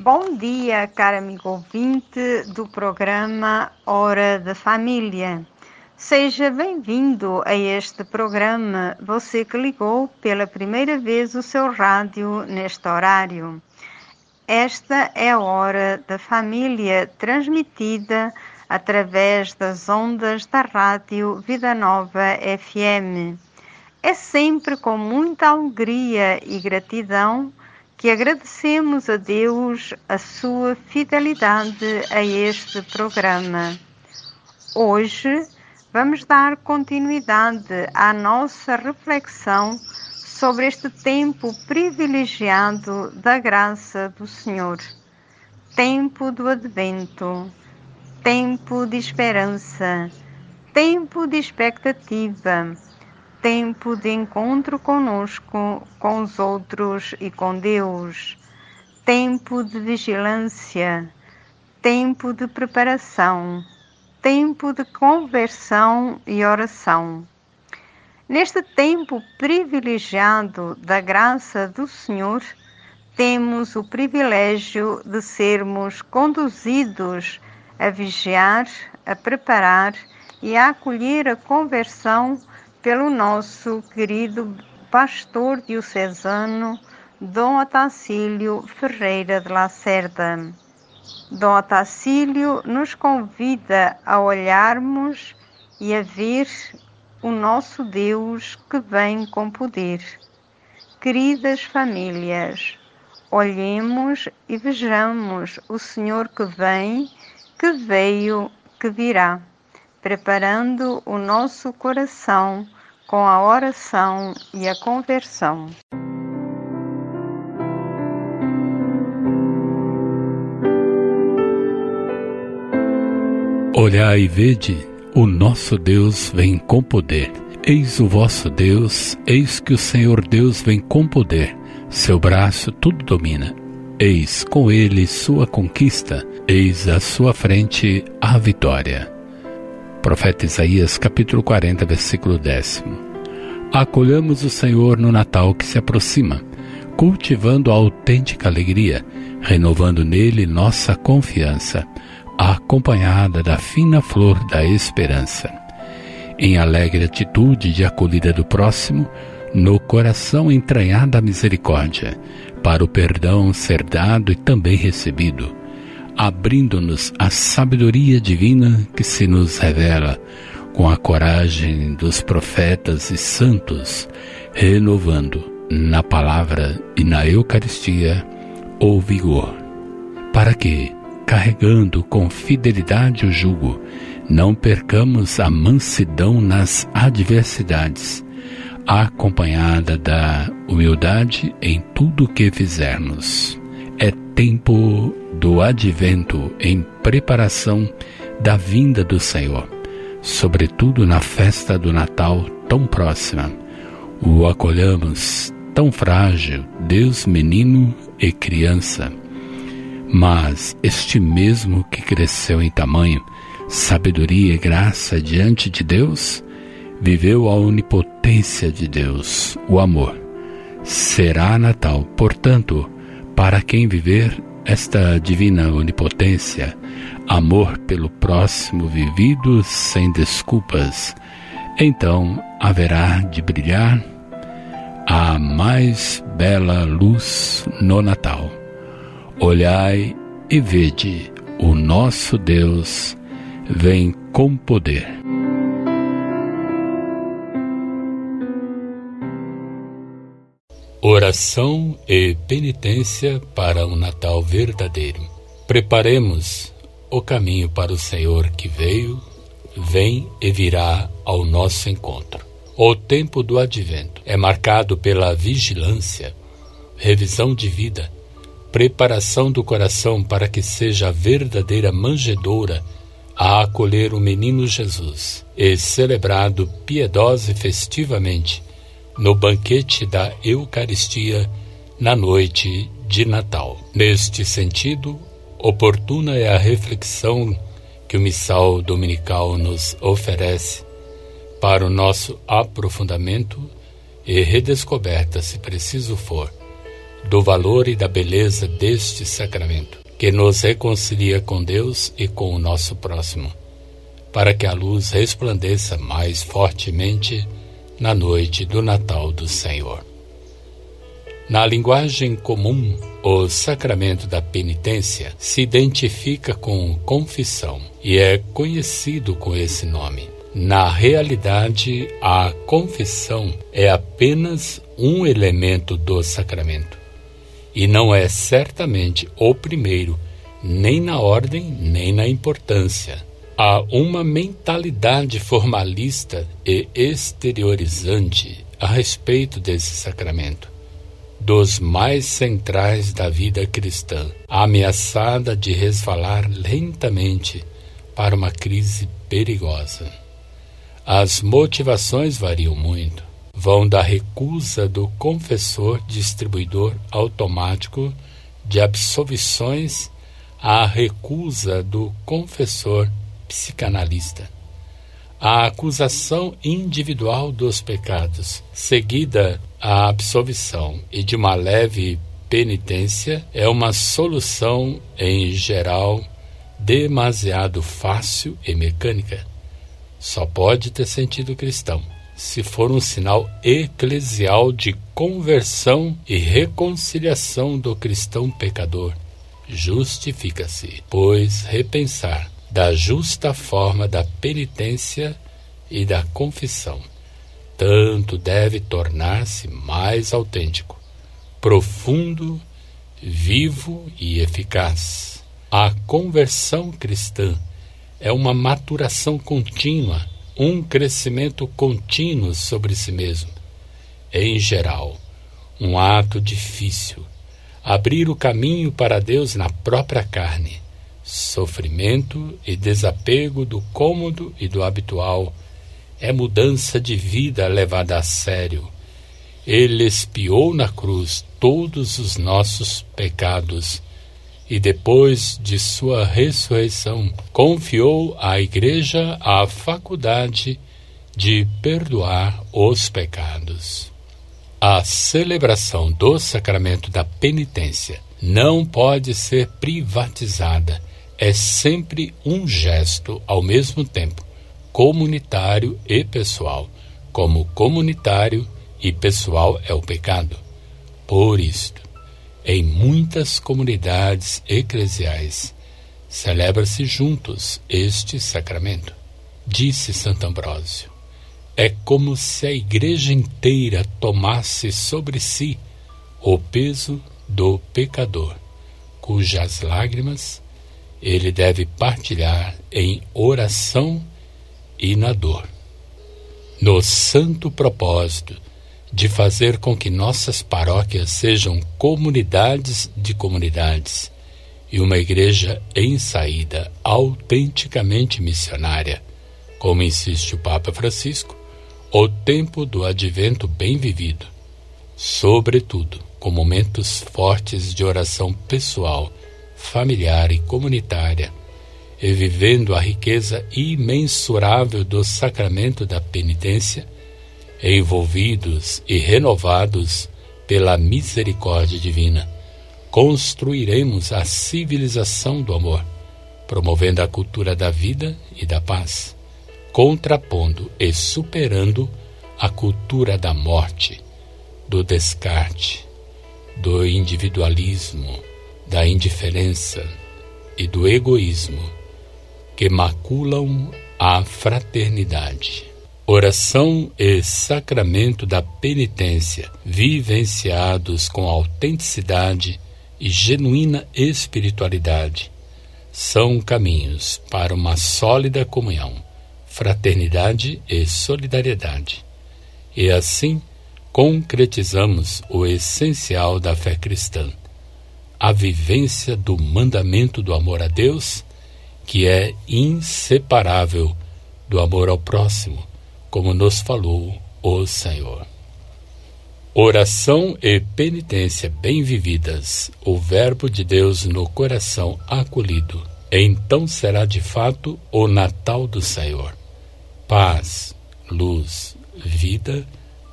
Bom dia, caro amigo ouvinte do programa Hora da Família. Seja bem-vindo a este programa, você que ligou pela primeira vez o seu rádio neste horário. Esta é a Hora da Família, transmitida através das ondas da rádio Vida Nova FM. É sempre com muita alegria e gratidão que agradecemos a Deus a sua fidelidade a este programa. Hoje vamos dar continuidade à nossa reflexão sobre este tempo privilegiado da graça do Senhor. Tempo do Advento, tempo de esperança, tempo de expectativa tempo de encontro conosco, com os outros e com Deus, tempo de vigilância, tempo de preparação, tempo de conversão e oração. Neste tempo privilegiado da graça do Senhor, temos o privilégio de sermos conduzidos a vigiar, a preparar e a acolher a conversão pelo nosso querido pastor diocesano Dom Otacílio Ferreira de Lacerda. Dom Otacílio nos convida a olharmos e a ver o nosso Deus que vem com poder. Queridas famílias, olhemos e vejamos o Senhor que vem, que veio, que virá preparando o nosso coração com a oração e a conversão. Olhai e vede, o nosso Deus vem com poder. Eis o vosso Deus, eis que o Senhor Deus vem com poder. Seu braço tudo domina. Eis com ele sua conquista, eis à sua frente a vitória. Profeta Isaías, capítulo 40, versículo décimo. Acolhamos o Senhor no Natal que se aproxima, cultivando a autêntica alegria, renovando nele nossa confiança, acompanhada da fina flor da esperança. Em alegre atitude de acolhida do próximo, no coração entranhada a misericórdia, para o perdão ser dado e também recebido, abrindo-nos a sabedoria divina que se nos revela com a coragem dos profetas e santos, renovando na palavra e na Eucaristia o vigor, para que, carregando com fidelidade o jugo, não percamos a mansidão nas adversidades, acompanhada da humildade em tudo o que fizermos. É tempo do advento em preparação da vinda do Senhor, sobretudo na festa do Natal tão próxima. O acolhamos tão frágil, Deus menino e criança. Mas este mesmo que cresceu em tamanho, sabedoria e graça diante de Deus, viveu a onipotência de Deus, o amor. Será Natal, portanto, para quem viver esta divina onipotência, amor pelo próximo vivido sem desculpas, então haverá de brilhar a mais bela luz no Natal. Olhai e vede, o nosso Deus vem com poder. Oração e penitência para um Natal verdadeiro. Preparemos o caminho para o Senhor que veio, vem e virá ao nosso encontro. O tempo do advento é marcado pela vigilância, revisão de vida, preparação do coração para que seja a verdadeira manjedoura a acolher o menino Jesus e celebrado piedosa e festivamente no banquete da Eucaristia na noite de Natal. Neste sentido, oportuna é a reflexão que o Missal Dominical nos oferece para o nosso aprofundamento e redescoberta, se preciso for, do valor e da beleza deste sacramento, que nos reconcilia com Deus e com o nosso próximo, para que a luz resplandeça mais fortemente na noite do Natal do Senhor. Na linguagem comum, o sacramento da penitência se identifica com confissão e é conhecido com esse nome. Na realidade, a confissão é apenas um elemento do sacramento e não é certamente o primeiro, nem na ordem, nem na importância. Há uma mentalidade formalista e exteriorizante a respeito desse sacramento dos mais centrais da vida cristã, ameaçada de resvalar lentamente para uma crise perigosa. As motivações variam muito. Vão da recusa do confessor distribuidor automático de absolvições à recusa do confessor psicanalista a acusação individual dos pecados, seguida a absolvição e de uma leve penitência, é uma solução, em geral, demasiado fácil e mecânica. Só pode ter sentido cristão se for um sinal eclesial de conversão e reconciliação do cristão pecador. Justifica-se, pois, repensar da justa forma da penitência e da confissão. Tanto deve tornar-se mais autêntico, profundo, vivo e eficaz. A conversão cristã é uma maturação contínua, um crescimento contínuo sobre si mesmo. Em geral, um ato difícil, abrir o caminho para Deus na própria carne Sofrimento e desapego do cômodo e do habitual é mudança de vida levada a sério. Ele espiou na cruz todos os nossos pecados e depois de sua ressurreição confiou à Igreja a faculdade de perdoar os pecados. A celebração do sacramento da penitência não pode ser privatizada é sempre um gesto ao mesmo tempo comunitário e pessoal, como comunitário e pessoal é o pecado. Por isto, em muitas comunidades eclesiais, celebra-se juntos este sacramento. Disse Santo Ambrósio: é como se a igreja inteira tomasse sobre si o peso do pecador, cujas lágrimas ele deve partilhar em oração e na dor. No santo propósito de fazer com que nossas paróquias sejam comunidades de comunidades e uma igreja em saída autenticamente missionária, como insiste o Papa Francisco, o tempo do advento bem vivido, sobretudo com momentos fortes de oração pessoal familiar e comunitária, e vivendo a riqueza imensurável do sacramento da penitência, envolvidos e renovados pela misericórdia divina, construiremos a civilização do amor, promovendo a cultura da vida e da paz, contrapondo e superando a cultura da morte, do descarte, do individualismo, da indiferença e do egoísmo que maculam a fraternidade. Oração e sacramento da penitência, vivenciados com autenticidade e genuína espiritualidade, são caminhos para uma sólida comunhão, fraternidade e solidariedade. E assim concretizamos o essencial da fé cristã a vivência do mandamento do amor a Deus, que é inseparável do amor ao próximo, como nos falou o Senhor. Oração e penitência bem vividas, o Verbo de Deus no coração acolhido, então será de fato o Natal do Senhor. Paz, luz, vida,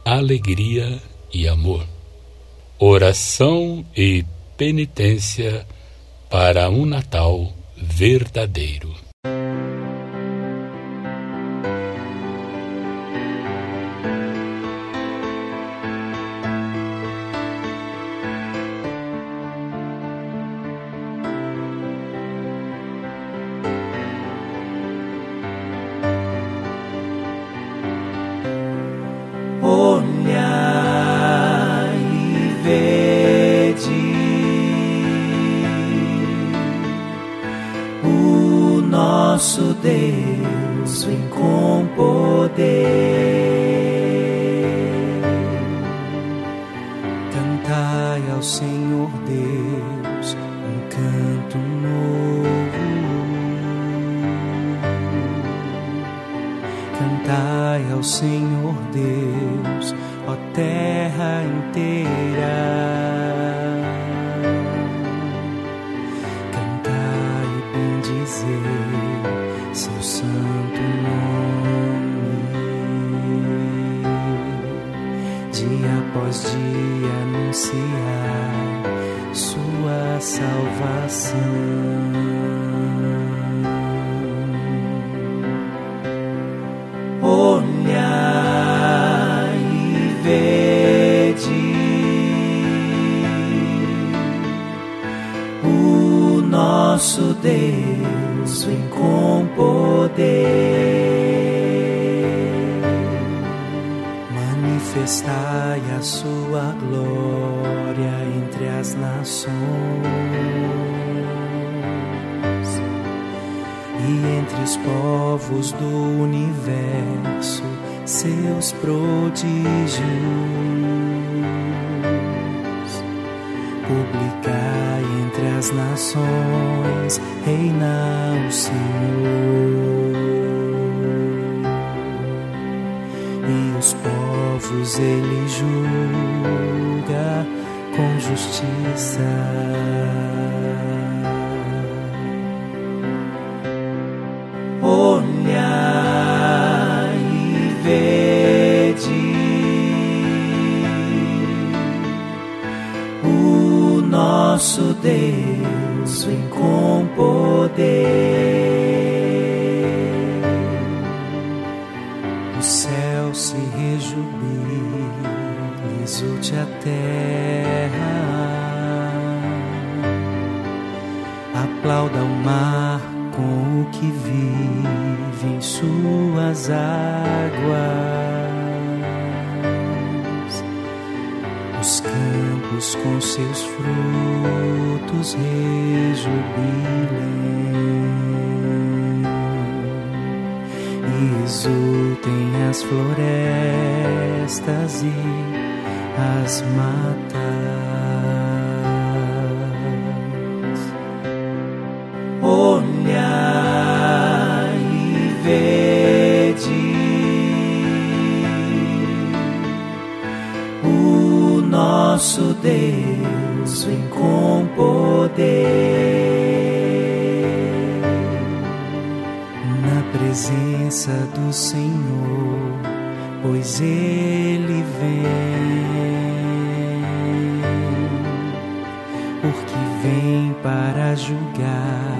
alegria e amor. Oração e penitência para um Natal verdadeiro. povos do universo, seus prodígios. Publicai entre as nações, reina o Senhor. E os povos ele julga com justiça. nosso Deus vem com poder. O céu se rejubila, exulte a terra. Aplauda o mar com o que vive em suas águas. com seus frutos rejubilem e exultem as florestas e as matas. julgar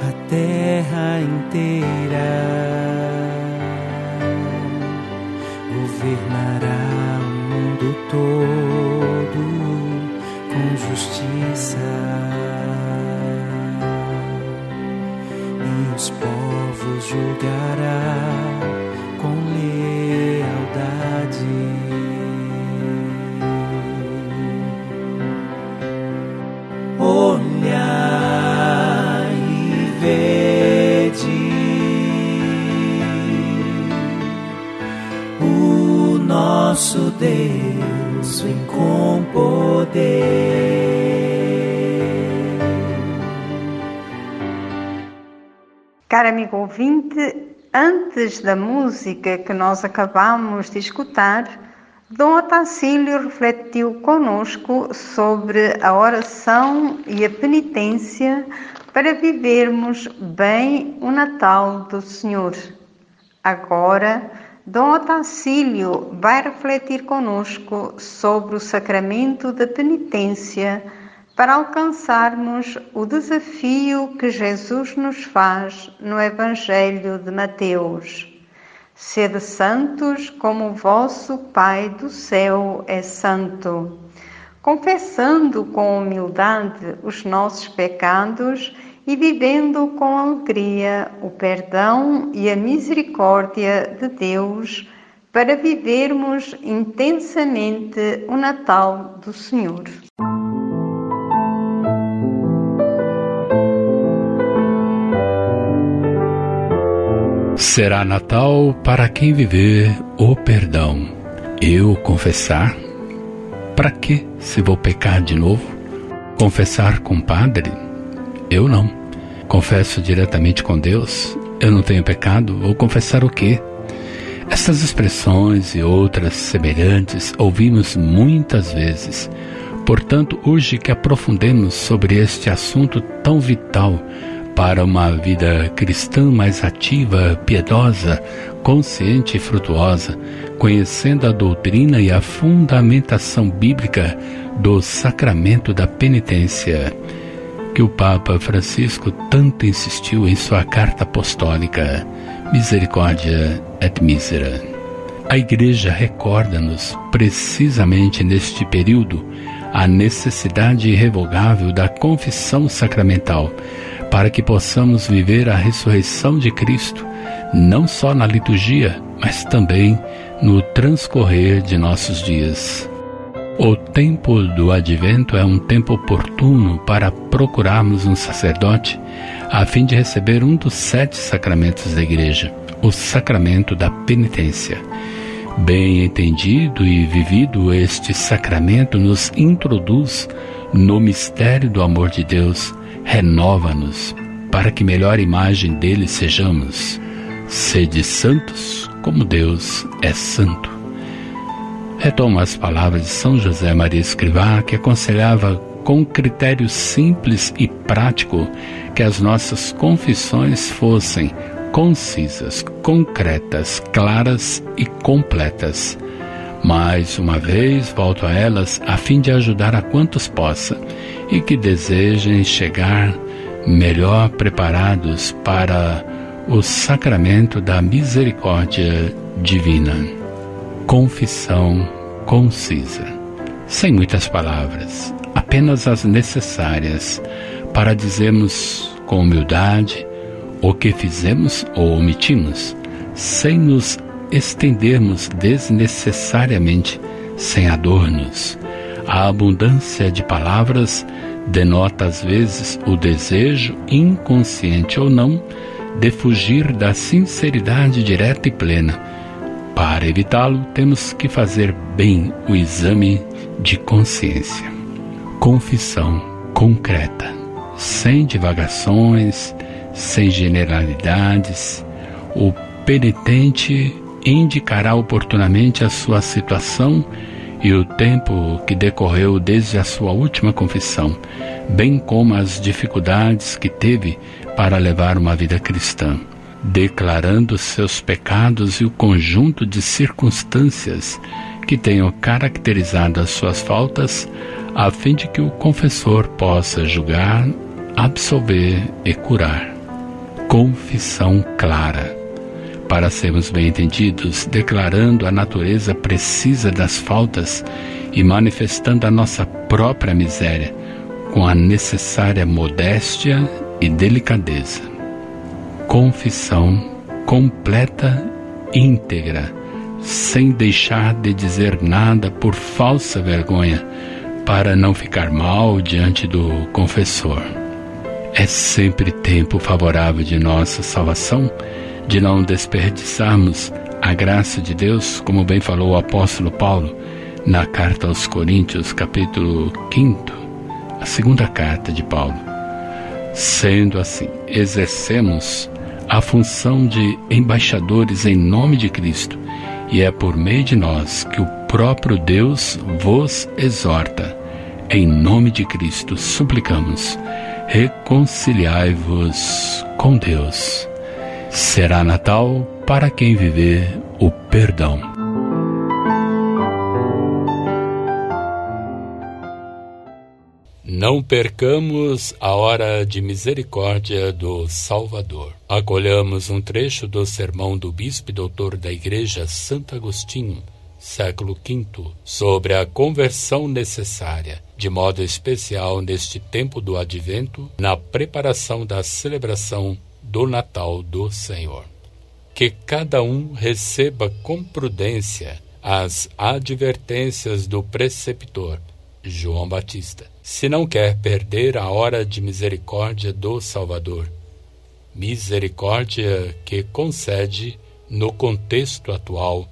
a terra inteira. Governará o mundo todo com justiça. E os povos julgará. Caro amigo ouvinte, antes da música que nós acabamos de escutar, Dom Otacílio refletiu conosco sobre a oração e a penitência para vivermos bem o Natal do Senhor. Agora, Dom Otacílio vai refletir conosco sobre o sacramento da penitência para alcançarmos o desafio que Jesus nos faz no Evangelho de Mateus. Sede santos como o vosso Pai do céu é santo. Confessando com humildade os nossos pecados e vivendo com alegria o perdão e a misericórdia de Deus para vivermos intensamente o Natal do Senhor. Será Natal para quem viver o perdão. Eu confessar? Para que se vou pecar de novo? Confessar com o padre? Eu não. Confesso diretamente com Deus? Eu não tenho pecado? Vou confessar o quê? Essas expressões e outras semelhantes ouvimos muitas vezes. Portanto, urge que aprofundemos sobre este assunto tão vital para uma vida cristã mais ativa, piedosa, consciente e frutuosa, conhecendo a doutrina e a fundamentação bíblica do sacramento da penitência, que o Papa Francisco tanto insistiu em sua carta apostólica Misericórdia et Misera. A Igreja recorda-nos, precisamente neste período, a necessidade irrevogável da confissão sacramental para que possamos viver a ressurreição de Cristo, não só na liturgia, mas também no transcorrer de nossos dias. O tempo do advento é um tempo oportuno para procurarmos um sacerdote a fim de receber um dos sete sacramentos da Igreja, o sacramento da penitência. Bem entendido e vivido, este sacramento nos introduz no mistério do amor de Deus renova-nos para que melhor imagem dele sejamos. Sede santos como Deus é santo. Retomo as palavras de São José Maria Escrivá, que aconselhava com critério simples e prático que as nossas confissões fossem concisas, concretas, claras e completas. Mais uma vez volto a elas a fim de ajudar a quantos possa e que desejem chegar melhor preparados para o sacramento da misericórdia divina. Confissão concisa, sem muitas palavras, apenas as necessárias para dizermos com humildade o que fizemos ou omitimos, sem nos estendermos desnecessariamente, sem adornos a abundância de palavras denota às vezes o desejo, inconsciente ou não, de fugir da sinceridade direta e plena. Para evitá-lo, temos que fazer bem o exame de consciência. Confissão concreta, sem divagações, sem generalidades. O penitente indicará oportunamente a sua situação e o tempo que decorreu desde a sua última confissão, bem como as dificuldades que teve para levar uma vida cristã, declarando seus pecados e o conjunto de circunstâncias que tenham caracterizado as suas faltas, a fim de que o confessor possa julgar, absolver e curar. Confissão clara para sermos bem entendidos, declarando a natureza precisa das faltas e manifestando a nossa própria miséria com a necessária modéstia e delicadeza. Confissão completa íntegra, sem deixar de dizer nada por falsa vergonha, para não ficar mal diante do confessor. É sempre tempo favorável de nossa salvação de não desperdiçarmos a graça de Deus, como bem falou o apóstolo Paulo na carta aos Coríntios, capítulo 5, a segunda carta de Paulo. Sendo assim, exercemos a função de embaixadores em nome de Cristo, e é por meio de nós que o próprio Deus vos exorta. Em nome de Cristo suplicamos, reconciliai-vos com Deus. Será Natal para quem viver o perdão. Não percamos a hora de misericórdia do Salvador. Acolhamos um trecho do sermão do bispo e doutor da Igreja Santo Agostinho, século V, sobre a conversão necessária, de modo especial neste tempo do advento, na preparação da celebração do Natal do Senhor. Que cada um receba com prudência as advertências do preceptor João Batista, se não quer perder a hora de misericórdia do Salvador. Misericórdia que concede, no contexto atual,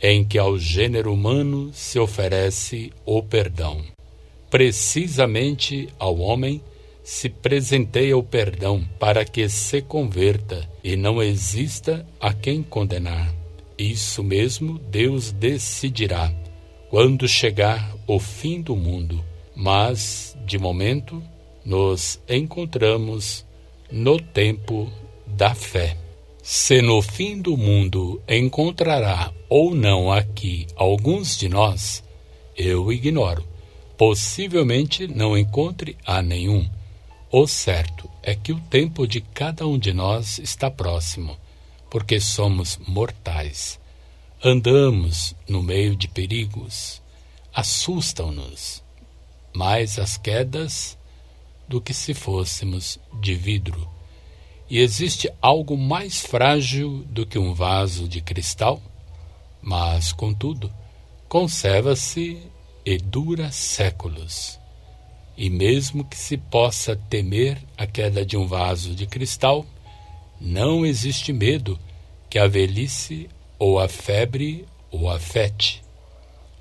em que ao gênero humano se oferece o perdão. Precisamente ao homem se presenteia o perdão para que se converta e não exista a quem condenar. Isso mesmo Deus decidirá quando chegar o fim do mundo, mas, de momento, nos encontramos no tempo da fé. Se no fim do mundo encontrará ou não aqui alguns de nós, eu ignoro. Possivelmente não encontre a nenhum. O certo é que o tempo de cada um de nós está próximo, porque somos mortais. Andamos no meio de perigos, assustam-nos mais as quedas do que se fôssemos de vidro e existe algo mais frágil do que um vaso de cristal? Mas, contudo, conserva-se e dura séculos. E mesmo que se possa temer a queda de um vaso de cristal, não existe medo que a velhice ou a febre o afete.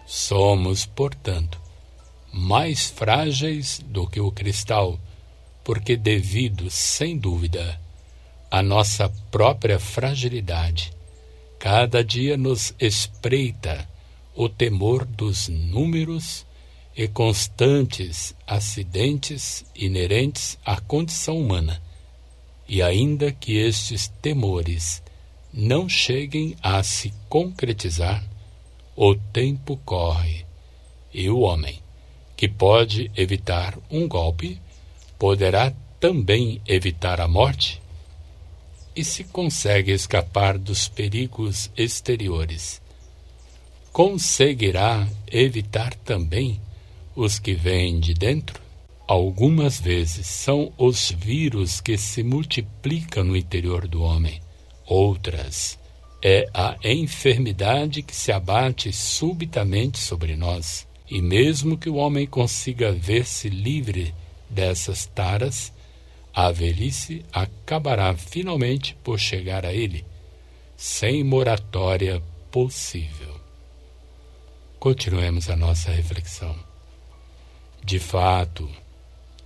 Somos, portanto, mais frágeis do que o cristal, porque, devido, sem dúvida, a nossa própria fragilidade. Cada dia nos espreita o temor dos números e constantes acidentes inerentes à condição humana. E ainda que estes temores não cheguem a se concretizar, o tempo corre e o homem, que pode evitar um golpe, poderá também evitar a morte? e se consegue escapar dos perigos exteriores. Conseguirá evitar também os que vêm de dentro? Algumas vezes são os vírus que se multiplicam no interior do homem, outras é a enfermidade que se abate subitamente sobre nós. E mesmo que o homem consiga ver-se livre dessas taras, a velhice acabará finalmente por chegar a ele, sem moratória possível. Continuemos a nossa reflexão. De fato,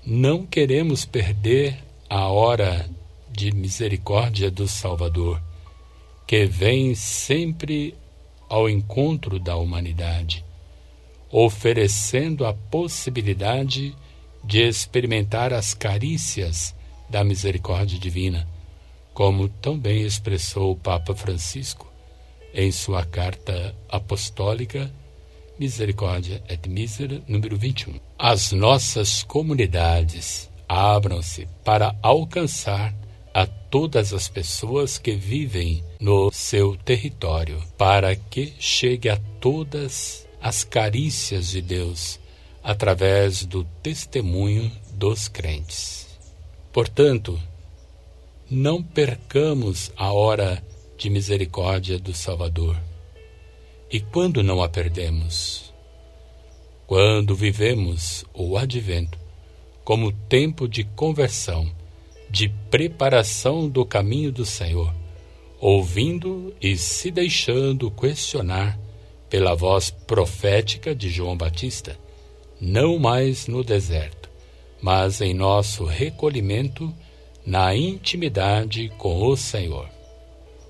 não queremos perder a hora de misericórdia do Salvador, que vem sempre ao encontro da humanidade, oferecendo a possibilidade de experimentar as carícias da misericórdia divina, como tão bem expressou o Papa Francisco em sua carta apostólica Misericórdia et Misera, número 21. As nossas comunidades abram-se para alcançar a todas as pessoas que vivem no seu território, para que chegue a todas as carícias de Deus através do testemunho dos crentes. Portanto, não percamos a hora de misericórdia do Salvador. E quando não a perdemos? Quando vivemos o advento como tempo de conversão, de preparação do caminho do Senhor, ouvindo e se deixando questionar pela voz profética de João Batista, não mais no deserto mas em nosso recolhimento na intimidade com o Senhor.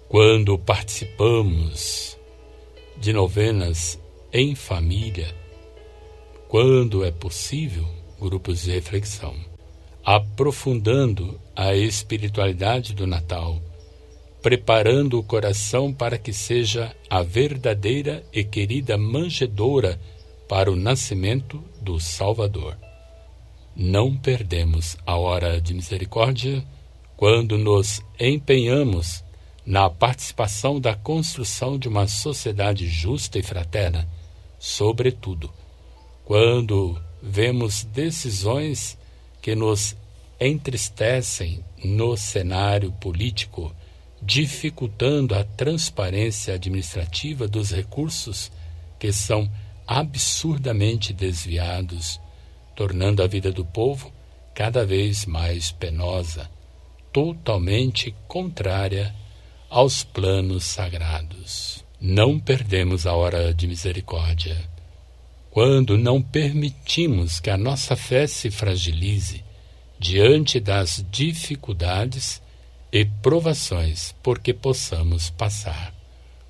Quando participamos de novenas em família, quando é possível, grupos de reflexão, aprofundando a espiritualidade do Natal, preparando o coração para que seja a verdadeira e querida manjedoura para o nascimento do Salvador. Não perdemos a hora de misericórdia quando nos empenhamos na participação da construção de uma sociedade justa e fraterna, sobretudo quando vemos decisões que nos entristecem no cenário político, dificultando a transparência administrativa dos recursos que são absurdamente desviados, tornando a vida do povo cada vez mais penosa, totalmente contrária aos planos sagrados. Não perdemos a hora de misericórdia. Quando não permitimos que a nossa fé se fragilize, diante das dificuldades e provações porque possamos passar.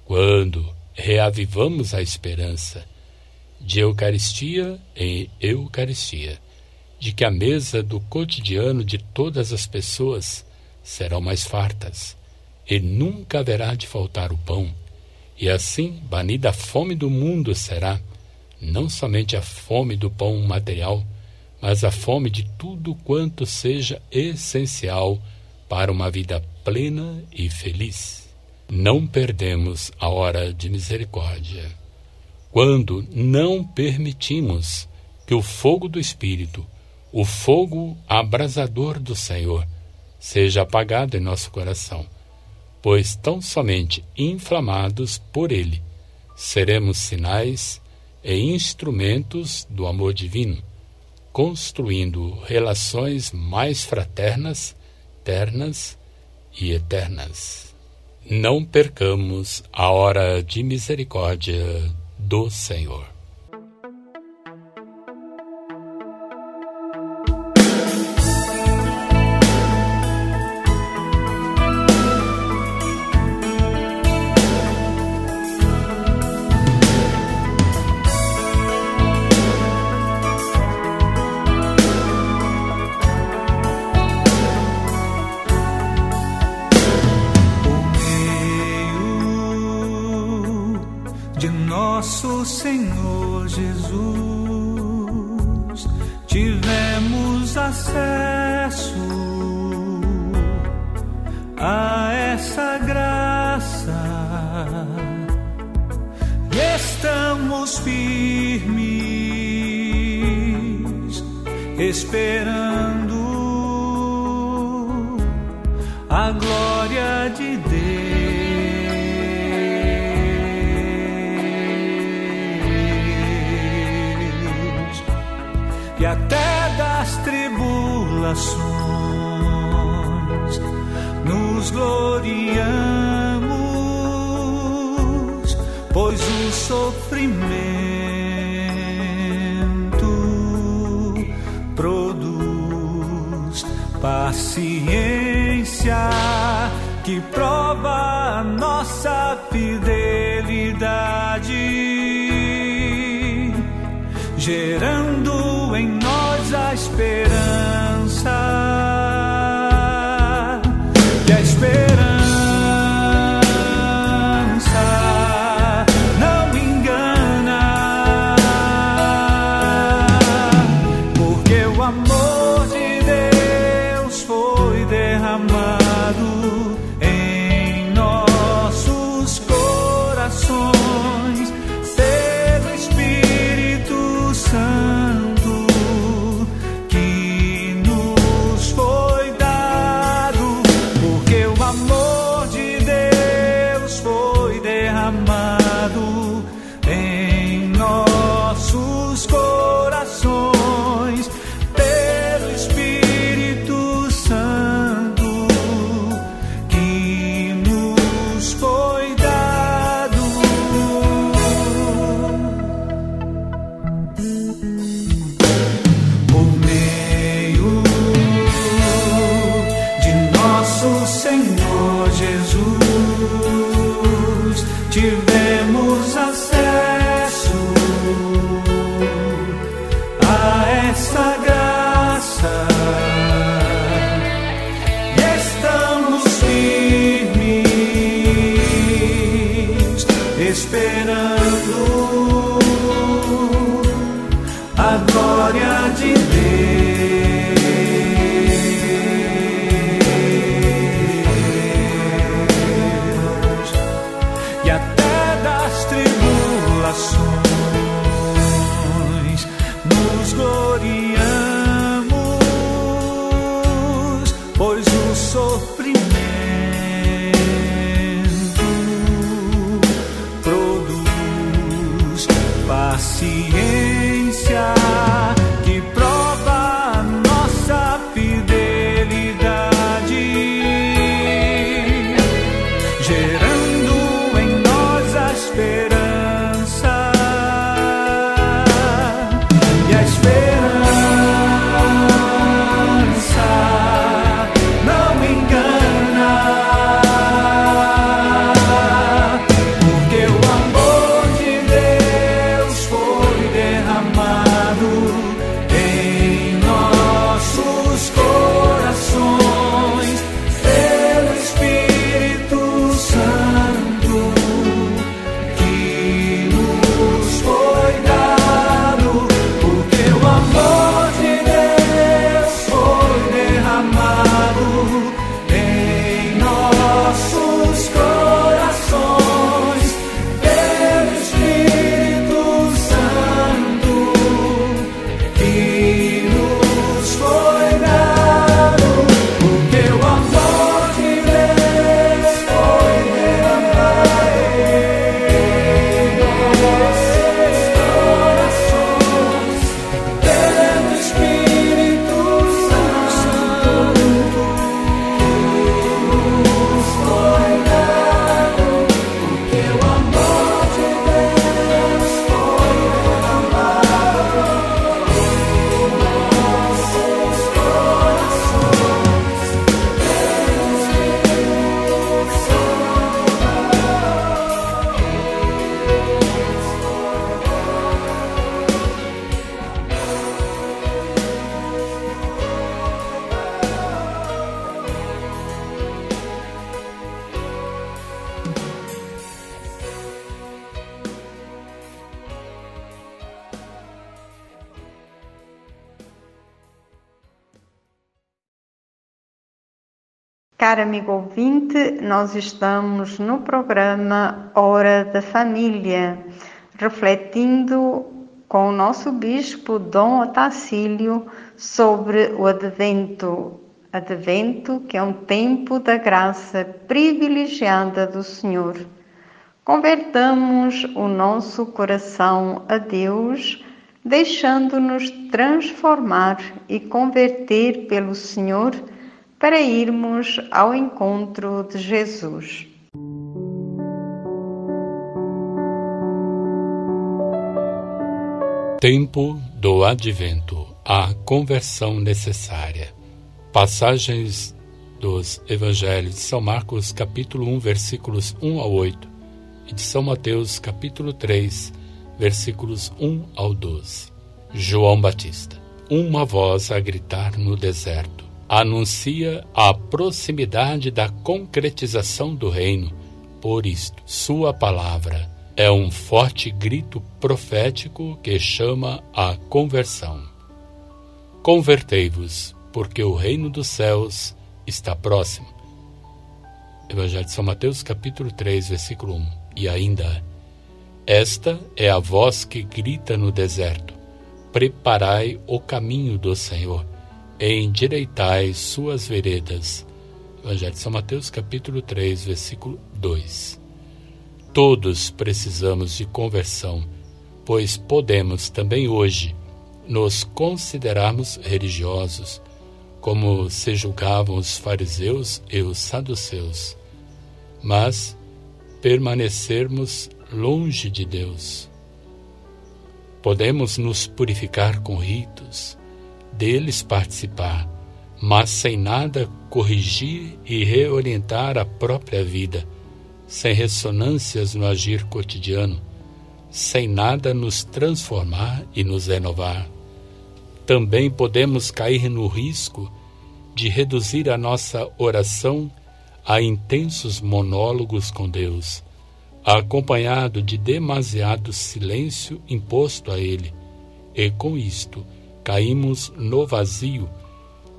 Quando reavivamos a esperança de Eucaristia em Eucaristia, de que a mesa do cotidiano de todas as pessoas serão mais fartas e nunca haverá de faltar o pão, e assim banida a fome do mundo será, não somente a fome do pão material, mas a fome de tudo quanto seja essencial para uma vida plena e feliz. Não perdemos a hora de misericórdia. Quando não permitimos que o fogo do Espírito, o fogo abrasador do Senhor, seja apagado em nosso coração, pois tão somente inflamados por ele seremos sinais e instrumentos do amor divino construindo relações mais fraternas, ternas e eternas. Não percamos a hora de misericórdia do Senhor. Esperando a glória de Deus. E até das tribulações nos gloriamos, sofrimento paciência que prova a nossa fidelidade, gerando me Caro amigo ouvinte, nós estamos no programa Hora da Família, refletindo com o nosso bispo Dom Otacílio sobre o Advento. Advento, que é um tempo da graça privilegiada do Senhor. Convertamos o nosso coração a Deus, deixando-nos transformar e converter pelo Senhor para irmos ao encontro de Jesus. Tempo do Advento a conversão necessária. Passagens dos Evangelhos de São Marcos, capítulo 1, versículos 1 ao 8, e de São Mateus, capítulo 3, versículos 1 ao 12. João Batista. Uma voz a gritar no deserto anuncia a proximidade da concretização do reino. Por isto, sua palavra é um forte grito profético que chama à conversão. Convertei-vos, porque o reino dos céus está próximo. Evangelho de São Mateus, capítulo 3, versículo 1. E ainda, esta é a voz que grita no deserto: Preparai o caminho do Senhor endireitai suas veredas. Evangelho de São Mateus, capítulo 3, versículo 2. Todos precisamos de conversão, pois podemos também hoje nos considerarmos religiosos, como se julgavam os fariseus e os saduceus, mas permanecermos longe de Deus. Podemos nos purificar com ritos, deles participar, mas sem nada corrigir e reorientar a própria vida, sem ressonâncias no agir cotidiano, sem nada nos transformar e nos renovar. Também podemos cair no risco de reduzir a nossa oração a intensos monólogos com Deus, acompanhado de demasiado silêncio imposto a Ele, e com isto caímos no vazio,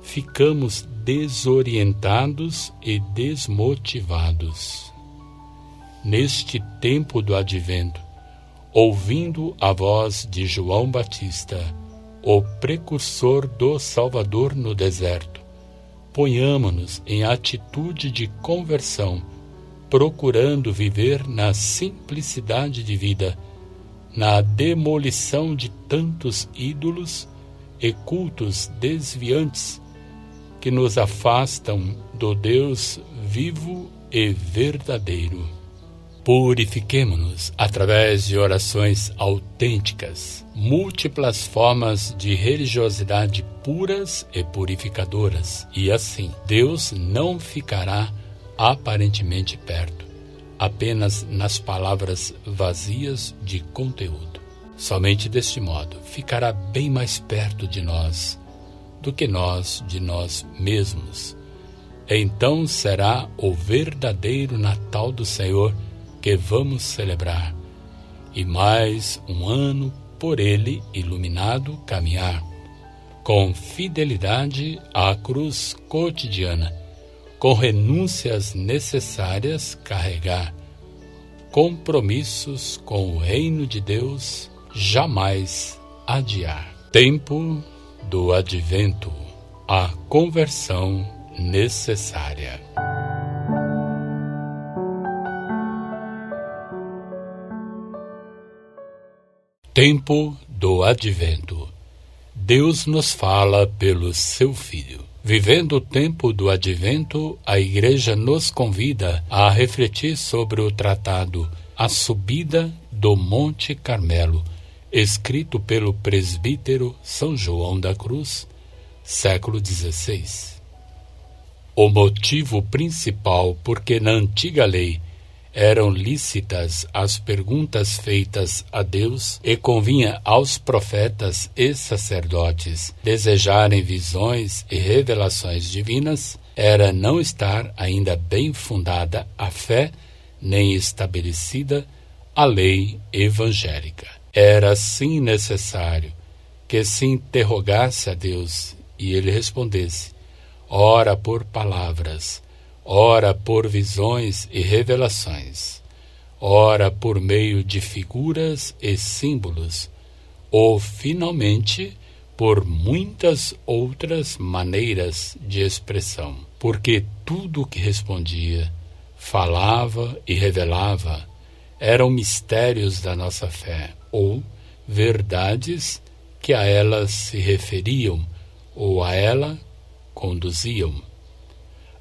ficamos desorientados e desmotivados. Neste tempo do advento, ouvindo a voz de João Batista, o precursor do Salvador no deserto, ponhamos-nos em atitude de conversão, procurando viver na simplicidade de vida, na demolição de tantos ídolos e cultos desviantes que nos afastam do Deus vivo e verdadeiro. Purifiquemo-nos através de orações autênticas, múltiplas formas de religiosidade puras e purificadoras, e assim Deus não ficará aparentemente perto, apenas nas palavras vazias de conteúdo. Somente deste modo ficará bem mais perto de nós do que nós de nós mesmos. Então será o verdadeiro Natal do Senhor que vamos celebrar, e mais um ano por ele iluminado caminhar, com fidelidade à cruz cotidiana, com renúncias necessárias carregar, compromissos com o reino de Deus jamais adiar. Tempo do advento, a conversão necessária. Tempo do advento. Deus nos fala pelo seu Filho. Vivendo o tempo do advento, a Igreja nos convida a refletir sobre o tratado A Subida do Monte Carmelo escrito pelo presbítero São João da Cruz, século XVI. O motivo principal por que na antiga lei eram lícitas as perguntas feitas a Deus e convinha aos profetas e sacerdotes desejarem visões e revelações divinas, era não estar ainda bem fundada a fé, nem estabelecida a lei evangélica. Era sim necessário que se interrogasse a Deus e ele respondesse, ora por palavras, ora por visões e revelações, ora por meio de figuras e símbolos, ou finalmente por muitas outras maneiras de expressão, porque tudo o que respondia, falava e revelava eram mistérios da nossa fé ou verdades que a ela se referiam ou a ela conduziam.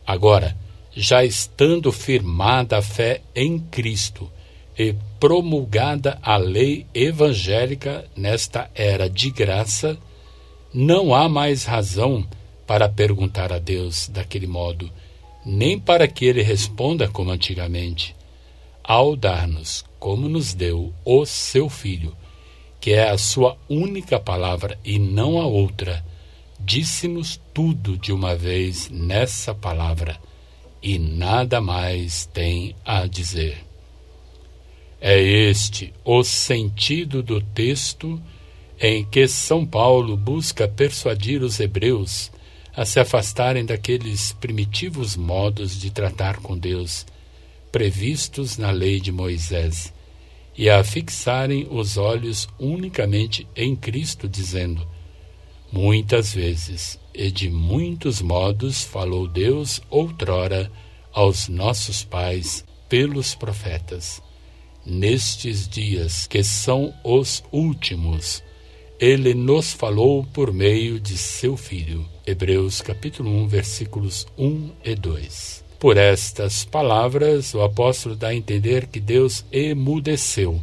Agora, já estando firmada a fé em Cristo e promulgada a lei evangélica nesta era de graça, não há mais razão para perguntar a Deus daquele modo, nem para que ele responda como antigamente. Ao dar-nos como nos deu o seu Filho, que é a sua única palavra e não a outra, disse-nos tudo de uma vez nessa palavra e nada mais tem a dizer. É este o sentido do texto em que São Paulo busca persuadir os hebreus a se afastarem daqueles primitivos modos de tratar com Deus previstos na lei de Moisés e a fixarem os olhos unicamente em Cristo, dizendo: Muitas vezes e de muitos modos falou Deus outrora aos nossos pais pelos profetas. Nestes dias que são os últimos, ele nos falou por meio de seu Filho. Hebreus capítulo 1, versículos 1 e 2. Por estas palavras, o apóstolo dá a entender que Deus emudeceu,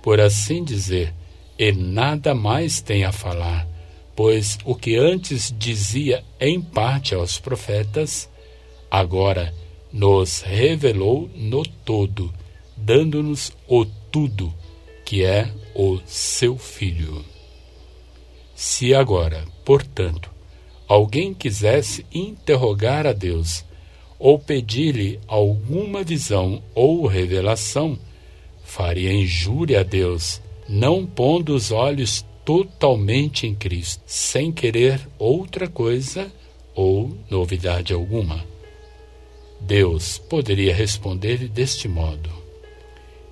por assim dizer, e nada mais tem a falar, pois o que antes dizia em parte aos profetas, agora nos revelou no todo, dando-nos o tudo, que é o seu Filho. Se agora, portanto, alguém quisesse interrogar a Deus, ou pedir-lhe alguma visão ou revelação, faria injúria a Deus, não pondo os olhos totalmente em Cristo, sem querer outra coisa ou novidade alguma. Deus poderia responder-lhe deste modo: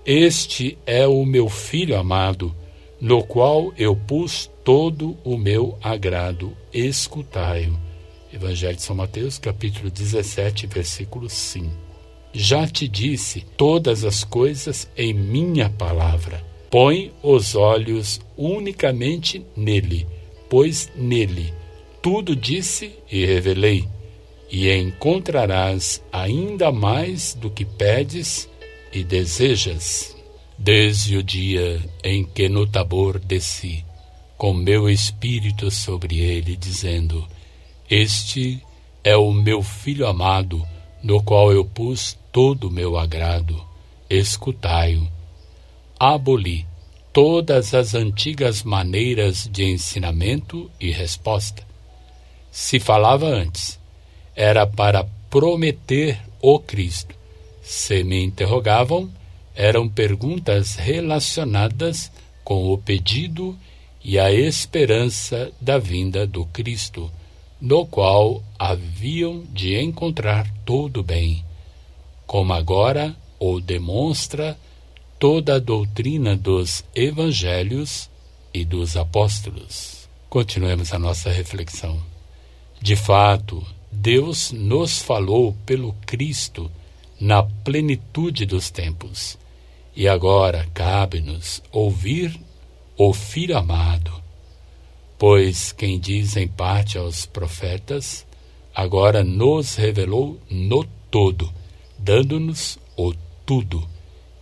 Este é o meu filho amado, no qual eu pus todo o meu agrado, escutai-o. Evangelho de São Mateus, capítulo 17, versículo 5. Já te disse todas as coisas em minha palavra. Põe os olhos unicamente nele, pois nele tudo disse e revelei, e encontrarás ainda mais do que pedes e desejas. Desde o dia em que no Tabor desci, com meu espírito sobre ele, dizendo: Este é o meu filho amado, no qual eu pus todo o meu agrado. Escutai-o. Aboli todas as antigas maneiras de ensinamento e resposta. Se falava antes, era para prometer o Cristo. Se me interrogavam, eram perguntas relacionadas com o pedido e a esperança da vinda do Cristo, no qual haviam de encontrar todo bem, como agora o demonstra toda a doutrina dos evangelhos e dos apóstolos. Continuemos a nossa reflexão. De fato, Deus nos falou pelo Cristo na plenitude dos tempos, e agora cabe-nos ouvir o Filho amado. Pois quem diz em parte aos profetas, agora nos revelou no todo, dando-nos o tudo,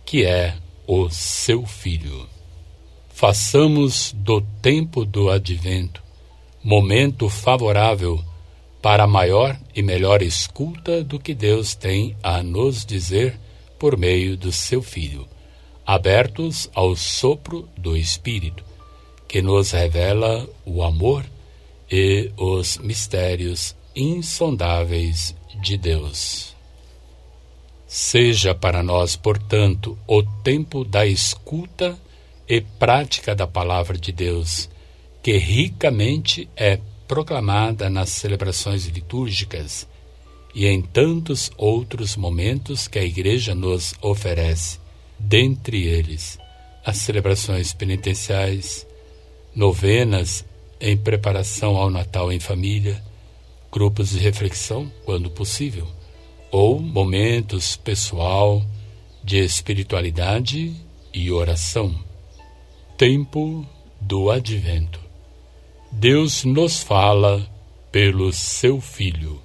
que é o seu Filho. Façamos do tempo do advento momento favorável para maior e melhor escuta do que Deus tem a nos dizer por meio do seu Filho abertos ao sopro do Espírito, que nos revela o amor e os mistérios insondáveis de Deus. Seja para nós, portanto, o tempo da escuta e prática da palavra de Deus, que ricamente é proclamada nas celebrações litúrgicas e em tantos outros momentos que a Igreja nos oferece dentre eles as celebrações penitenciais, novenas em preparação ao Natal em família, grupos de reflexão, quando possível, ou momentos pessoal de espiritualidade e oração. Tempo do Advento. Deus nos fala pelo seu Filho.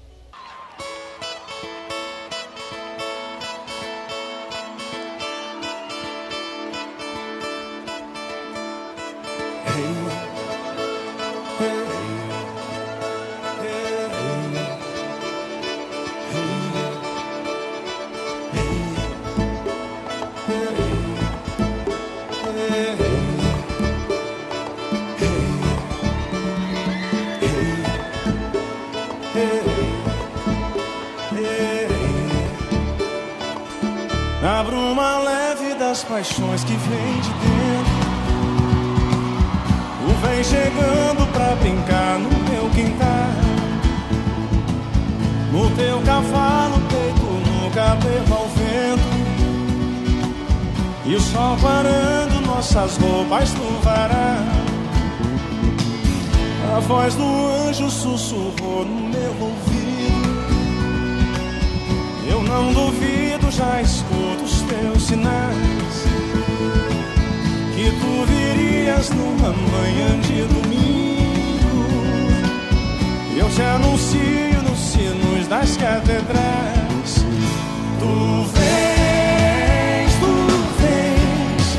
Paixões que vem de dentro. O vem chegando pra brincar no meu quintal. No teu cavalo, peito no cabelo ao vento. E o sol parando nossas roupas no varal. A voz do anjo sussurrou no meu ouvido. Eu não duvido, já escuto teus sinais. Que tu virias numa manhã de domingo. Eu te anuncio nos sinos das catedrais. Tu vens, tu vens.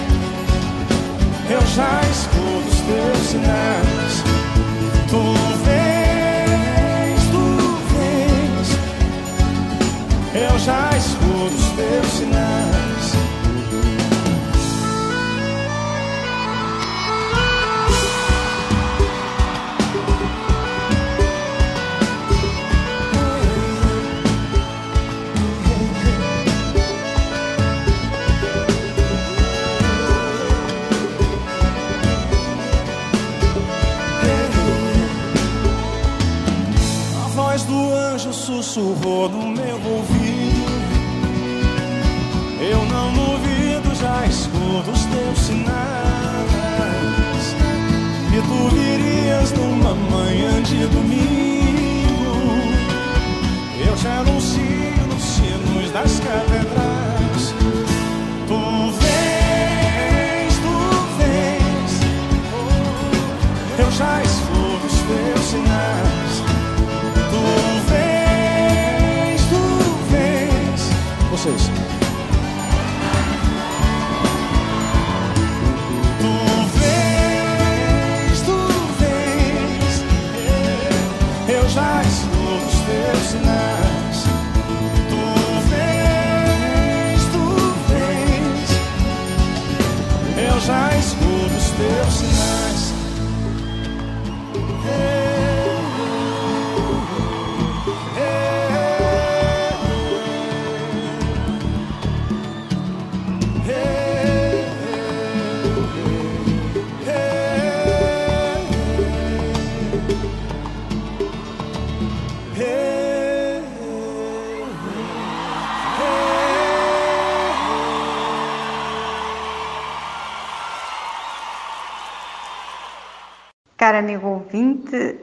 Eu já escuto os teus sinais. Tu sussurrou no meu ouvido. Eu não duvido, já escuto os teus sinais. Que tu virias numa manhã de domingo. te anuncio nos sinos das catedrais. Ouvinte,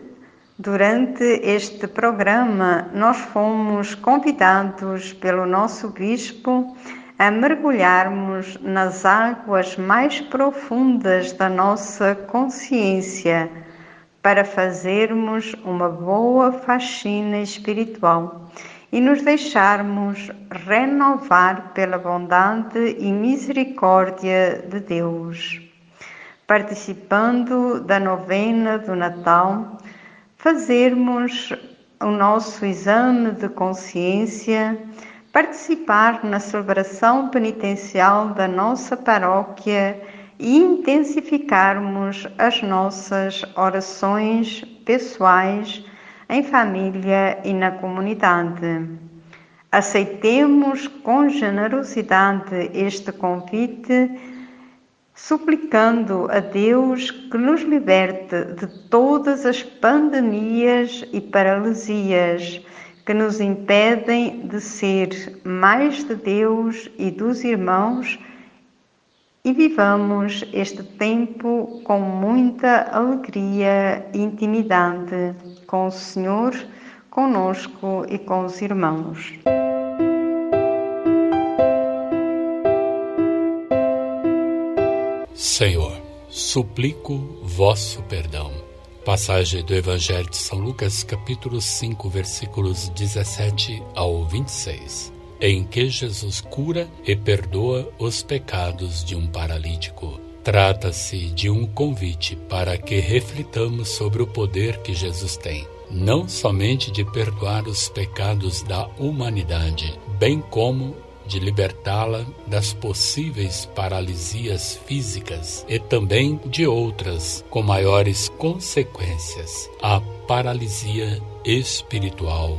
durante este programa nós fomos convidados pelo nosso bispo a mergulharmos nas águas mais profundas da nossa consciência para fazermos uma boa faxina espiritual e nos deixarmos renovar pela bondade e misericórdia de Deus participando da novena do Natal, fazermos o nosso exame de consciência, participar na celebração penitencial da nossa paróquia e intensificarmos as nossas orações pessoais em família e na comunidade. Aceitemos com generosidade este convite suplicando a Deus que nos liberte de todas as pandemias e paralisias que nos impedem de ser mais de Deus e dos irmãos e vivamos este tempo com muita alegria e intimidade com o Senhor, conosco e com os irmãos. Senhor, suplico vosso perdão. Passagem do Evangelho de São Lucas, capítulo 5, versículos 17 ao 26, em que Jesus cura e perdoa os pecados de um paralítico. Trata-se de um convite para que reflitamos sobre o poder que Jesus tem, não somente de perdoar os pecados da humanidade, bem como de libertá-la das possíveis paralisias físicas e também de outras com maiores consequências, a paralisia espiritual.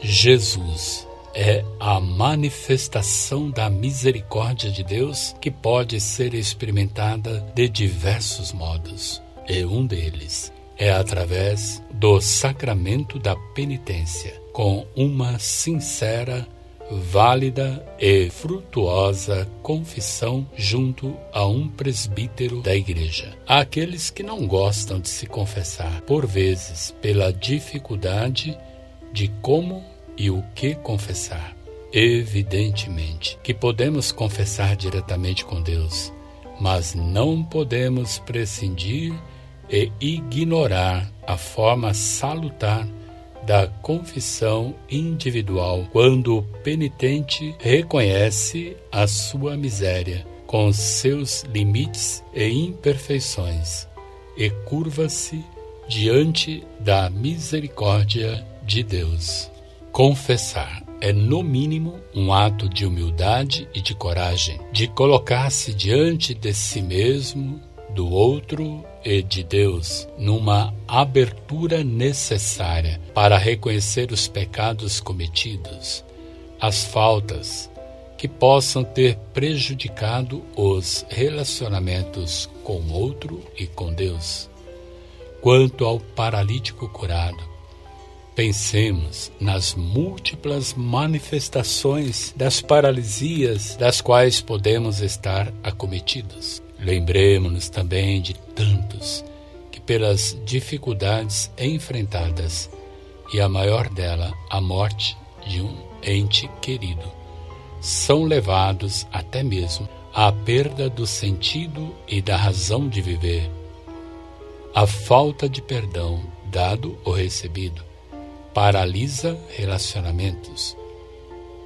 Jesus é a manifestação da misericórdia de Deus que pode ser experimentada de diversos modos. E um deles é através do sacramento da penitência, com uma sincera válida e frutuosa confissão junto a um presbítero da igreja. Há aqueles que não gostam de se confessar, por vezes pela dificuldade de como e o que confessar. Evidentemente que podemos confessar diretamente com Deus, mas não podemos prescindir e ignorar a forma salutar da confissão individual, quando o penitente reconhece a sua miséria, com seus limites e imperfeições, e curva-se diante da misericórdia de Deus. Confessar é, no mínimo, um ato de humildade e de coragem, de colocar-se diante de si mesmo, do outro e de Deus numa abertura necessária para reconhecer os pecados cometidos, as faltas que possam ter prejudicado os relacionamentos com o outro e com Deus. Quanto ao paralítico curado, pensemos nas múltiplas manifestações das paralisias das quais podemos estar acometidos. Lembremos-nos também de tantos que, pelas dificuldades enfrentadas, e a maior dela, a morte, de um ente querido. São levados até mesmo à perda do sentido e da razão de viver. A falta de perdão, dado ou recebido, paralisa relacionamentos,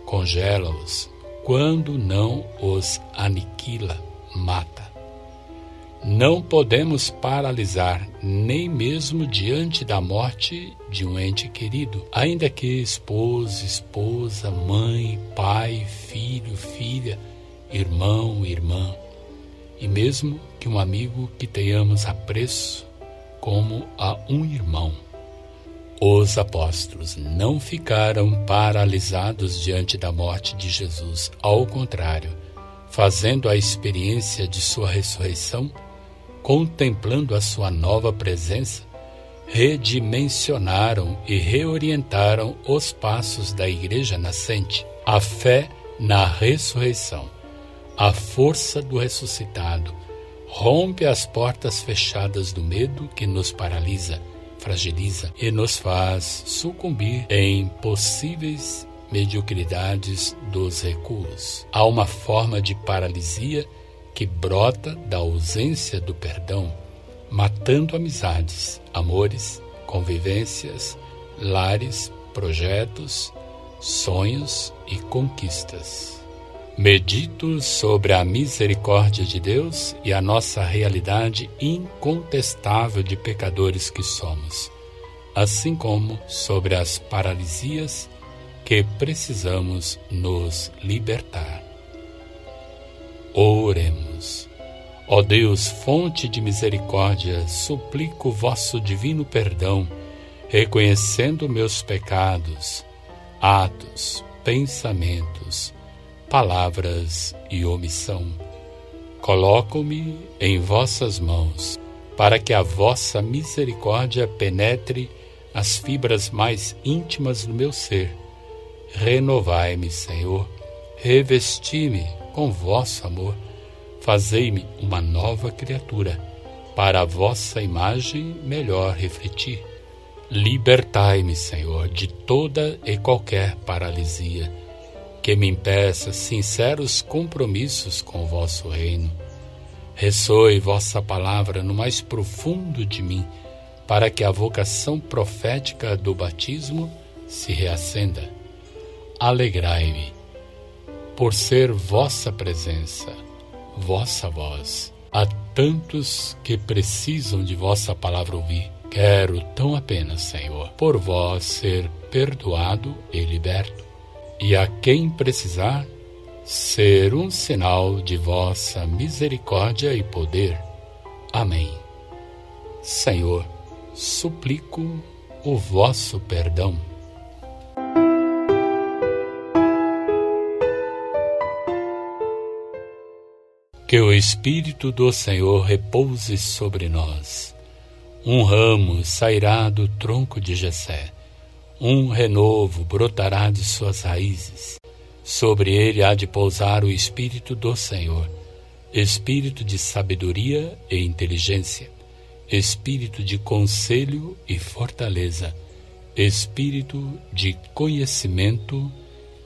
congela-os, quando não os aniquila, mata. Não podemos paralisar nem mesmo diante da morte de um ente querido, ainda que esposo, esposa, mãe, pai, filho, filha, irmão, irmã, e mesmo que um amigo que tenhamos apreço como a um irmão. Os apóstolos não ficaram paralisados diante da morte de Jesus, ao contrário, fazendo a experiência de sua ressurreição, contemplando a sua nova presença, redimensionaram e reorientaram os passos da Igreja nascente, a fé na ressurreição, a força do ressuscitado, rompe as portas fechadas do medo que nos paralisa, fragiliza e nos faz sucumbir em possíveis mediocridades dos recuos. Há uma forma de paralisia que brota da ausência do perdão, matando amizades, amores, convivências, lares, projetos, sonhos e conquistas. Medito sobre a misericórdia de Deus e a nossa realidade incontestável de pecadores que somos, assim como sobre as paralisias que precisamos nos libertar. Oremos. Ó Deus, fonte de misericórdia, suplico vosso divino perdão, reconhecendo meus pecados, atos, pensamentos, palavras e omissão. Coloco-me em vossas mãos, para que a vossa misericórdia penetre as fibras mais íntimas do meu ser. Renovai-me, Senhor, revesti-me com vosso amor, fazei-me uma nova criatura, para a vossa imagem melhor refletir. Libertai-me, Senhor, de toda e qualquer paralisia que me impeça sinceros compromissos com o vosso reino. Ressoe vossa palavra no mais profundo de mim, para que a vocação profética do batismo se reacenda. Alegrai-me por ser vossa presença, vossa voz. Há tantos que precisam de vossa palavra ouvir. Quero tão apenas, Senhor, por vós ser perdoado e liberto. E a quem precisar, ser um sinal de vossa misericórdia e poder. Amém. Senhor, suplico o vosso perdão. Que o Espírito do Senhor repouse sobre nós. Um ramo sairá do tronco de Jessé, um renovo brotará de suas raízes. Sobre ele há de pousar o Espírito do Senhor, Espírito de sabedoria e inteligência, Espírito de conselho e fortaleza, Espírito de conhecimento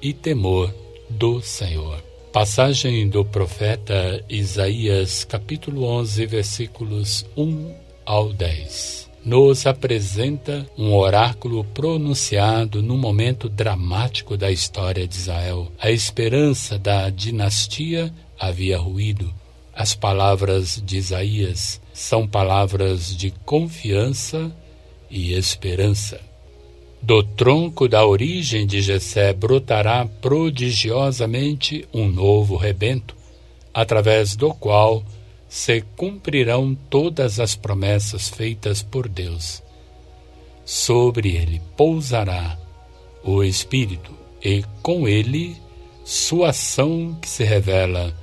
e temor do Senhor. Passagem do profeta Isaías, capítulo 11, versículos 1 ao 10. Nos apresenta um oráculo pronunciado num momento dramático da história de Israel. A esperança da dinastia havia ruído. As palavras de Isaías são palavras de confiança e esperança. Do tronco da origem de Jessé brotará prodigiosamente um novo rebento, através do qual se cumprirão todas as promessas feitas por Deus. Sobre ele pousará o Espírito, e com ele sua ação que se revela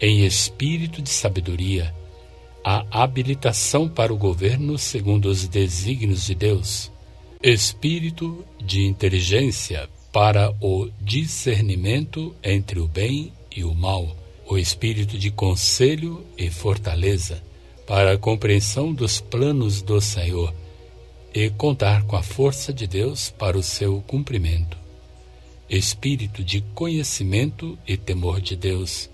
em espírito de sabedoria, a habilitação para o governo segundo os desígnios de Deus espírito de inteligência para o discernimento entre o bem e o mal, o espírito de conselho e fortaleza para a compreensão dos planos do Senhor e contar com a força de Deus para o seu cumprimento. espírito de conhecimento e temor de Deus,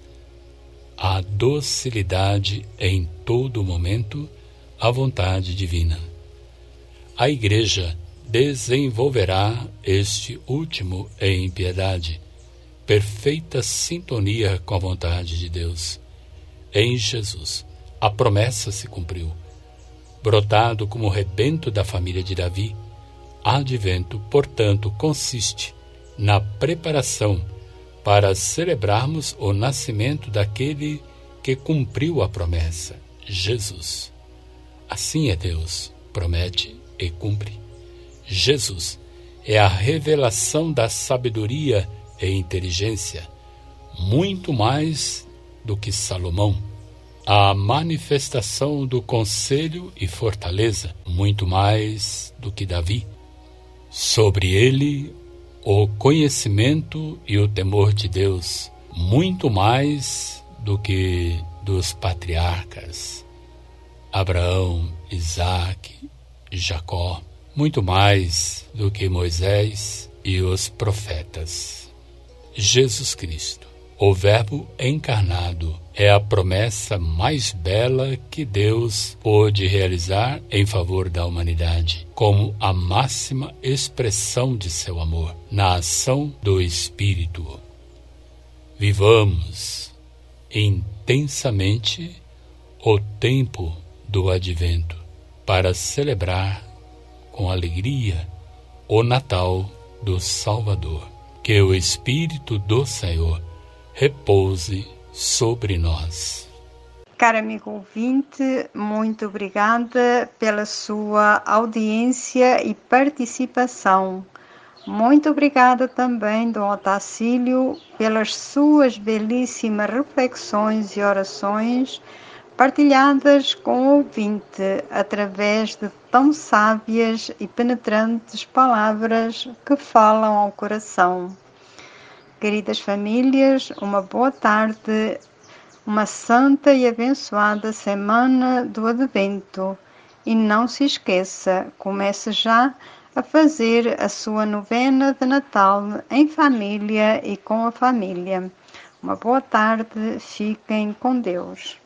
a docilidade em todo momento à vontade divina. A Igreja desenvolverá este último em piedade, perfeita sintonia com a vontade de Deus. Em Jesus, a promessa se cumpriu. Brotado como rebento da família de Davi, advento, portanto, consiste na preparação para celebrarmos o nascimento daquele que cumpriu a promessa, Jesus. Assim é Deus, promete e cumpre. Jesus é a revelação da sabedoria e inteligência, muito mais do que Salomão. A manifestação do conselho e fortaleza, muito mais do que Davi. Sobre ele, o conhecimento e o temor de Deus, muito mais do que dos patriarcas. Abraão, Isaac, Jacó muito mais do que Moisés e os profetas. Jesus Cristo, o Verbo encarnado, é a promessa mais bela que Deus pôde realizar em favor da humanidade, como a máxima expressão de seu amor, na ação do Espírito. Vivamos intensamente o tempo do advento para celebrar com alegria o Natal do Salvador. Que o Espírito do Senhor repouse sobre nós. Caro amigo ouvinte, muito obrigada pela sua audiência e participação. Muito obrigada também, Dom Otacílio, pelas suas belíssimas reflexões e orações partilhadas com o ouvinte através de tão sábias e penetrantes palavras que falam ao coração. Queridas famílias, uma boa tarde, uma santa e abençoada semana do Advento. E não se esqueça, comece já a fazer a sua novena de Natal em família e com a família. Uma boa tarde, fiquem com Deus.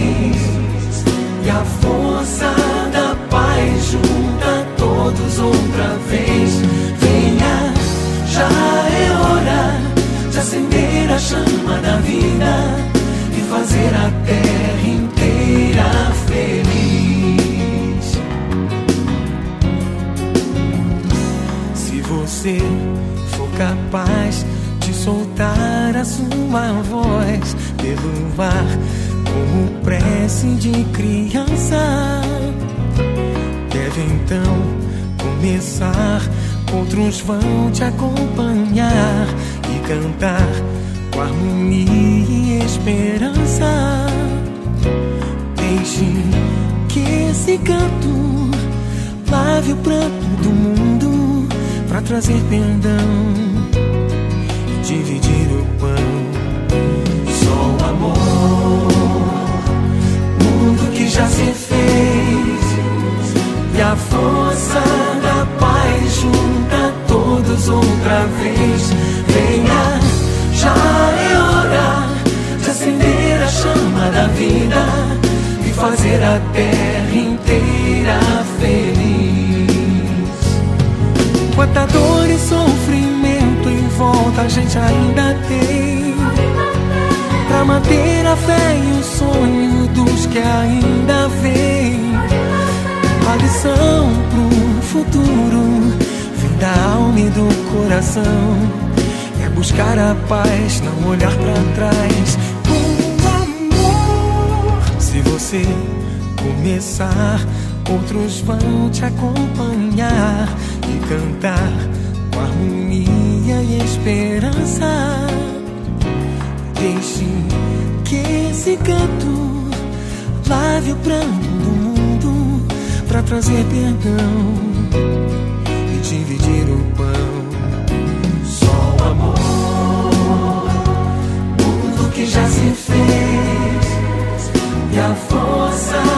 capaz de soltar a sua voz pelo ar como prece de criança. Deve então começar, outros vão te acompanhar e cantar com harmonia e esperança. Deixe que esse canto lave o pranto do mundo para trazer perdão dividir o pão. Só o amor, mundo que já se fez, e a força da paz junta todos outra vez. Venha, já é hora de acender a chama da vida e fazer a terra inteira feliz. Quanta dor e sofrimento volta a gente ainda tem. Pra manter a fé e o sonho dos que ainda vêm. A lição pro futuro vem da alma e do coração. É buscar a paz, não olhar para trás você começar, outros vão te acompanhar e cantar com harmonia alegria e esperança. Deixe que esse canto lave o pranto do mundo para trazer perdão e dividir o pão. Só o amor, tudo que já se fez e a força.